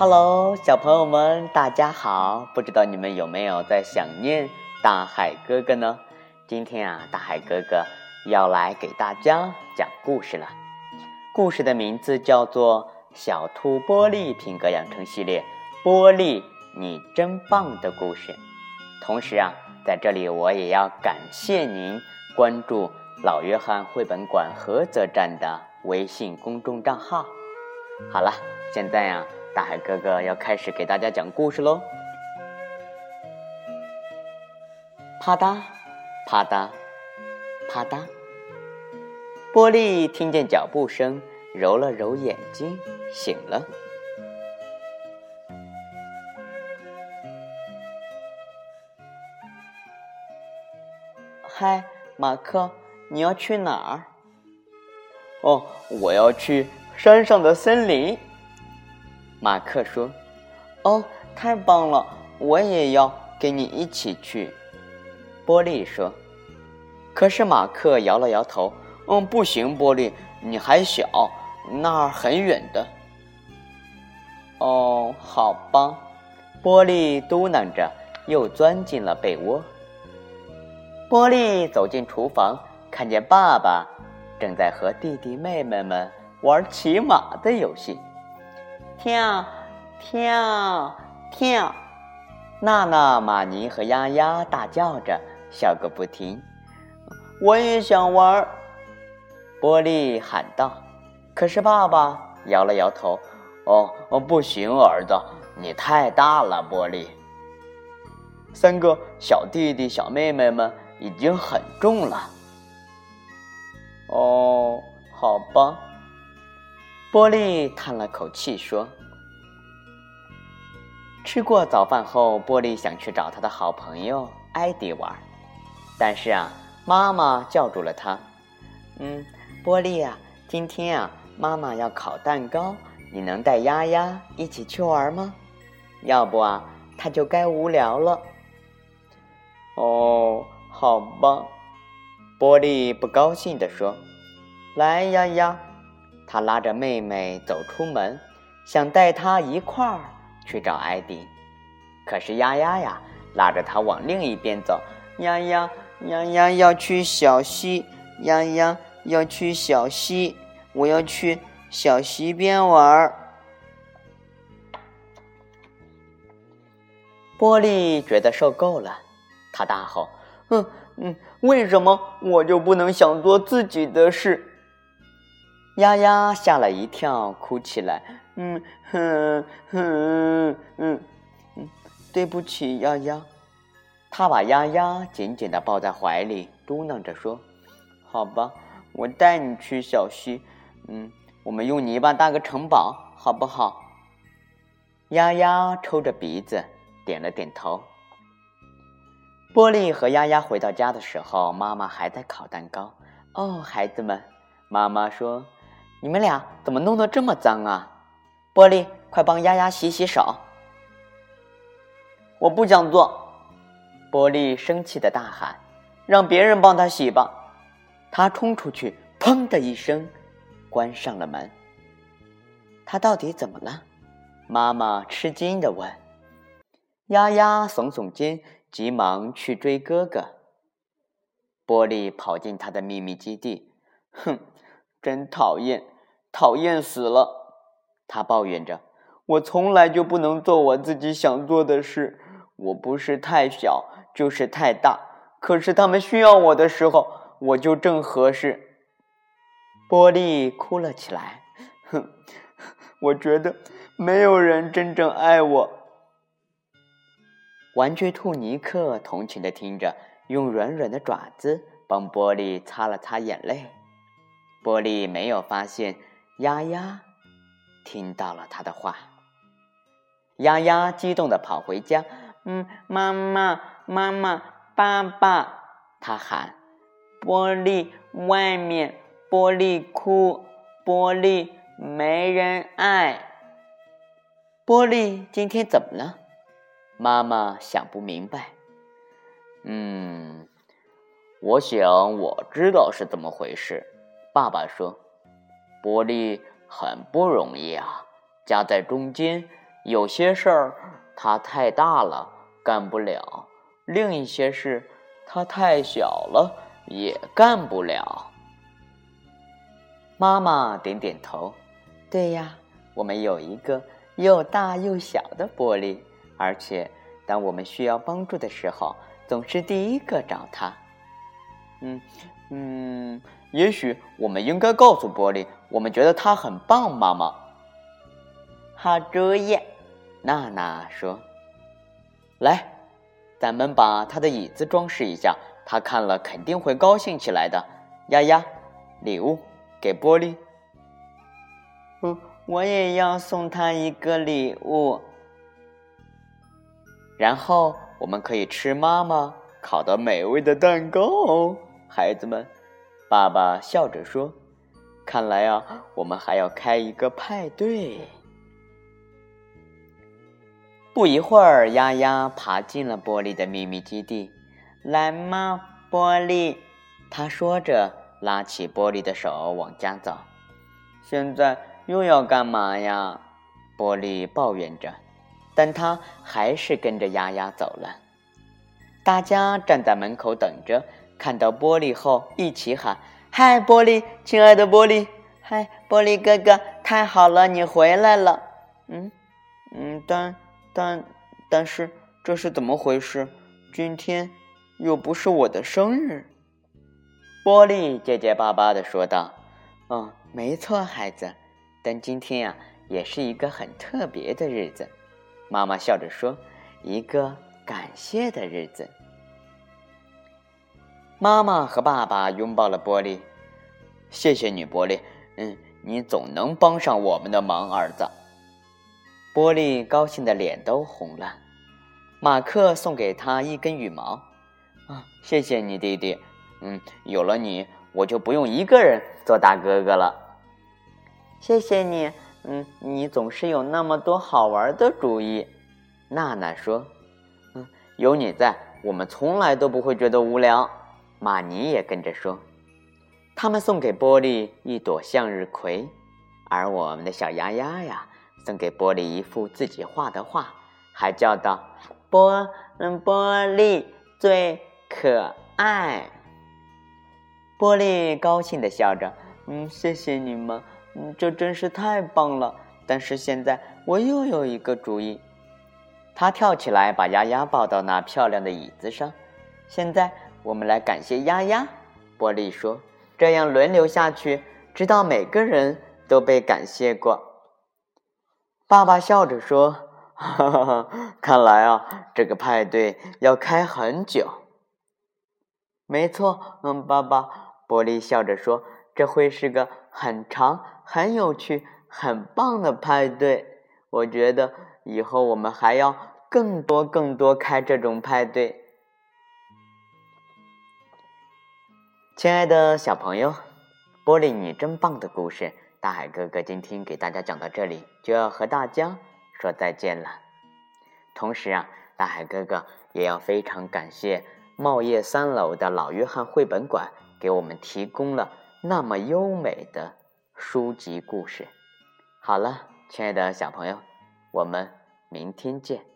Hello，小朋友们，大家好！不知道你们有没有在想念大海哥哥呢？今天啊，大海哥哥要来给大家讲故事了。故事的名字叫做《小兔玻璃品格养成系列》，玻璃，你真棒的故事。同时啊，在这里我也要感谢您关注老约翰绘本馆菏泽站的微信公众账号。好了，现在呀。大海哥哥要开始给大家讲故事喽！啪嗒，啪嗒，啪嗒。波利听见脚步声，揉了揉眼睛，醒了。嗨，马克，你要去哪儿？哦，我要去山上的森林。马克说：“哦，太棒了！我也要跟你一起去。”波利说：“可是马克摇了摇头，嗯，不行，波利，你还小，那儿很远的。”哦，好吧，波利嘟囔着，又钻进了被窝。波利走进厨房，看见爸爸正在和弟弟妹妹们玩骑马的游戏。跳，跳，跳！娜娜、玛尼和丫丫大叫着，笑个不停。我也想玩，玻璃喊道。可是爸爸摇了摇头：“哦，哦，不行，儿子，你太大了。”玻璃，三个小弟弟、小妹妹们已经很重了。哦，好吧。波利叹了口气说：“吃过早饭后，波利想去找他的好朋友艾迪玩，但是啊，妈妈叫住了他。嗯，波利啊，今天啊，妈妈要烤蛋糕，你能带丫丫一起去玩吗？要不啊，他就该无聊了。”哦，好吧，波利不高兴地说：“来，丫丫。”他拉着妹妹走出门，想带她一块儿去找艾迪。可是丫丫呀，拉着他往另一边走。丫丫，丫丫要去小溪，丫丫要去小溪，我要去小溪边玩儿。玻璃觉得受够了，他大吼：“嗯嗯，为什么我就不能想做自己的事？”丫丫吓了一跳，哭起来。嗯哼哼嗯嗯，对不起，丫丫。他把丫丫紧紧地抱在怀里，嘟囔着说：“好吧，我带你去小溪。嗯，我们用泥巴搭个城堡，好不好？”丫丫抽着鼻子，点了点头。玻璃和丫丫回到家的时候，妈妈还在烤蛋糕。哦，孩子们，妈妈说。你们俩怎么弄得这么脏啊？玻璃，快帮丫丫洗洗手。我不想做，玻璃生气的大喊：“让别人帮他洗吧！”他冲出去，砰的一声，关上了门。他到底怎么了？妈妈吃惊的问。丫丫耸耸肩，急忙去追哥哥。玻璃跑进他的秘密基地，哼。真讨厌，讨厌死了！他抱怨着：“我从来就不能做我自己想做的事。我不是太小，就是太大。可是他们需要我的时候，我就正合适。”玻璃哭了起来：“哼，我觉得没有人真正爱我。”玩具兔尼克同情的听着，用软软的爪子帮玻璃擦了擦眼泪。玻璃没有发现，丫丫听到了他的话。丫丫激动的跑回家，嗯，妈妈，妈妈，爸爸，他喊。玻璃外面，玻璃哭，玻璃没人爱。玻璃今天怎么了？妈妈想不明白。嗯，我想我知道是怎么回事。爸爸说：“玻璃很不容易啊，夹在中间，有些事儿它太大了，干不了；另一些事它太小了，也干不了。妈妈点点头，对呀，我们有一个又大又小的玻璃，而且当我们需要帮助的时候，总是第一个找它。嗯嗯，也许我们应该告诉玻璃，我们觉得他很棒。妈妈，好主意，娜娜说：“来，咱们把他的椅子装饰一下，他看了肯定会高兴起来的。”丫丫，礼物。给玻璃，嗯，我也要送他一个礼物。然后我们可以吃妈妈烤的美味的蛋糕。孩子们，爸爸笑着说：“看来啊，我们还要开一个派对。”不一会儿，丫丫爬进了玻璃的秘密基地。来嘛，玻璃，他说着。拉起玻璃的手往家走，现在又要干嘛呀？玻璃抱怨着，但他还是跟着丫丫走了。大家站在门口等着，看到玻璃后一起喊：“嗨，玻璃，亲爱的玻璃！嗨，玻璃哥哥，太好了，你回来了。”嗯嗯，但但但是这是怎么回事？今天又不是我的生日。玻璃结结巴巴的说道：“哦，没错，孩子，但今天呀，也是一个很特别的日子。”妈妈笑着说：“一个感谢的日子。”妈妈和爸爸拥抱了玻璃，谢谢你，玻璃。嗯，你总能帮上我们的忙，儿子。玻璃高兴的脸都红了。马克送给他一根羽毛，啊，谢谢你，弟弟。嗯，有了你，我就不用一个人做大哥哥了。谢谢你，嗯，你总是有那么多好玩的主意。娜娜说：“嗯，有你在，我们从来都不会觉得无聊。”玛尼也跟着说：“他们送给玻璃一朵向日葵，而我们的小丫丫呀，送给玻璃一幅自己画的画，还叫道：‘玻，嗯，玻璃最可爱。’”玻璃高兴的笑着，嗯，谢谢你们，嗯，这真是太棒了。但是现在我又有一个主意。他跳起来，把丫丫抱到那漂亮的椅子上。现在我们来感谢丫丫。波利说：“这样轮流下去，直到每个人都被感谢过。”爸爸笑着说：“哈哈哈，看来啊，这个派对要开很久。”没错，嗯，爸爸。波利笑着说：“这会是个很长、很有趣、很棒的派对。我觉得以后我们还要更多、更多开这种派对。”亲爱的小朋友，玻璃你真棒的故事，大海哥哥今天给大家讲到这里，就要和大家说再见了。同时啊，大海哥哥也要非常感谢茂业三楼的老约翰绘本馆。给我们提供了那么优美的书籍故事。好了，亲爱的小朋友，我们明天见。